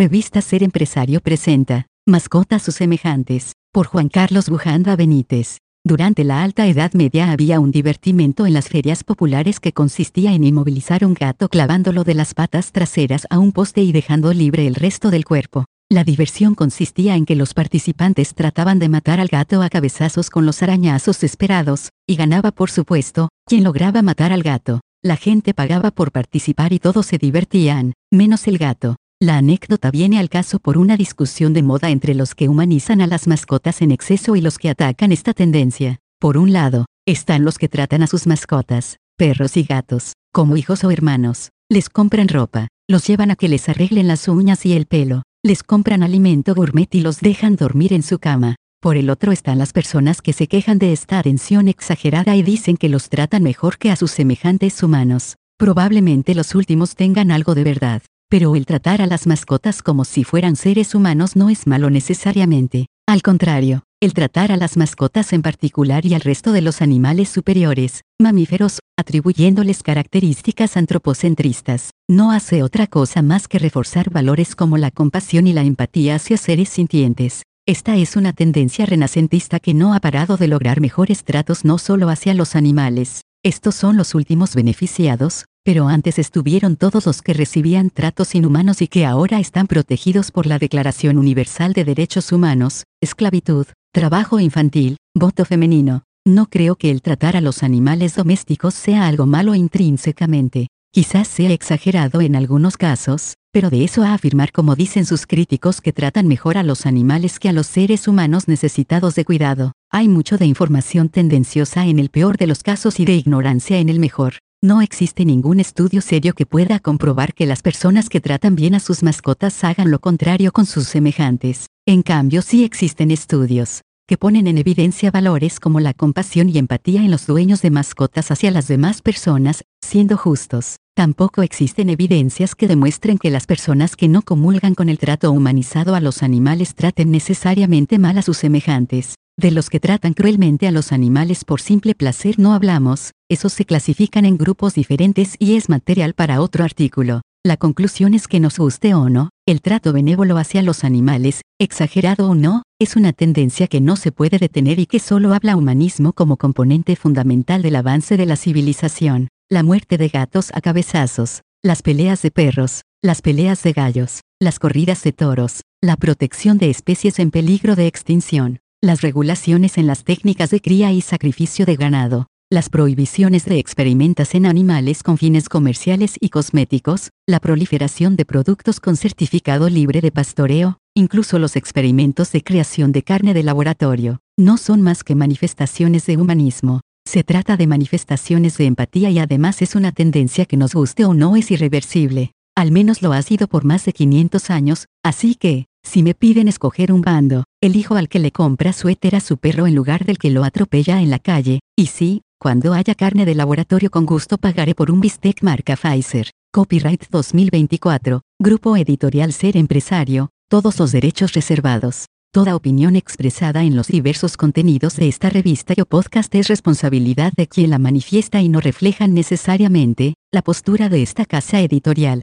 Revista Ser Empresario presenta, Mascotas o semejantes, por Juan Carlos Bujanda Benítez. Durante la Alta Edad Media había un divertimento en las ferias populares que consistía en inmovilizar un gato clavándolo de las patas traseras a un poste y dejando libre el resto del cuerpo. La diversión consistía en que los participantes trataban de matar al gato a cabezazos con los arañazos esperados, y ganaba por supuesto, quien lograba matar al gato. La gente pagaba por participar y todos se divertían, menos el gato. La anécdota viene al caso por una discusión de moda entre los que humanizan a las mascotas en exceso y los que atacan esta tendencia. Por un lado, están los que tratan a sus mascotas, perros y gatos, como hijos o hermanos. Les compran ropa, los llevan a que les arreglen las uñas y el pelo, les compran alimento gourmet y los dejan dormir en su cama. Por el otro están las personas que se quejan de esta atención exagerada y dicen que los tratan mejor que a sus semejantes humanos. Probablemente los últimos tengan algo de verdad, pero el tratar a las mascotas como si fueran seres humanos no es malo necesariamente. Al contrario, el tratar a las mascotas en particular y al resto de los animales superiores, mamíferos, atribuyéndoles características antropocentristas, no hace otra cosa más que reforzar valores como la compasión y la empatía hacia seres sintientes. Esta es una tendencia renacentista que no ha parado de lograr mejores tratos no solo hacia los animales, estos son los últimos beneficiados, pero antes estuvieron todos los que recibían tratos inhumanos y que ahora están protegidos por la Declaración Universal de Derechos Humanos, esclavitud, Trabajo infantil, voto femenino. No creo que el tratar a los animales domésticos sea algo malo intrínsecamente. Quizás sea exagerado en algunos casos, pero de eso a afirmar como dicen sus críticos que tratan mejor a los animales que a los seres humanos necesitados de cuidado. Hay mucho de información tendenciosa en el peor de los casos y de ignorancia en el mejor. No existe ningún estudio serio que pueda comprobar que las personas que tratan bien a sus mascotas hagan lo contrario con sus semejantes. En cambio sí existen estudios que ponen en evidencia valores como la compasión y empatía en los dueños de mascotas hacia las demás personas, siendo justos. Tampoco existen evidencias que demuestren que las personas que no comulgan con el trato humanizado a los animales traten necesariamente mal a sus semejantes. De los que tratan cruelmente a los animales por simple placer no hablamos, esos se clasifican en grupos diferentes y es material para otro artículo. La conclusión es que nos guste o no, el trato benévolo hacia los animales, exagerado o no, es una tendencia que no se puede detener y que solo habla humanismo como componente fundamental del avance de la civilización. La muerte de gatos a cabezazos, las peleas de perros, las peleas de gallos, las corridas de toros, la protección de especies en peligro de extinción, las regulaciones en las técnicas de cría y sacrificio de ganado, las prohibiciones de experimentos en animales con fines comerciales y cosméticos, la proliferación de productos con certificado libre de pastoreo, incluso los experimentos de creación de carne de laboratorio, no son más que manifestaciones de humanismo. Se trata de manifestaciones de empatía y además es una tendencia que nos guste o no es irreversible. Al menos lo ha sido por más de 500 años, así que, si me piden escoger un bando, elijo al que le compra suéter a su perro en lugar del que lo atropella en la calle, y sí, cuando haya carne de laboratorio con gusto pagaré por un bistec marca Pfizer. Copyright 2024, Grupo Editorial Ser Empresario, todos los derechos reservados. Toda opinión expresada en los diversos contenidos de esta revista o podcast es responsabilidad de quien la manifiesta y no reflejan necesariamente la postura de esta casa editorial.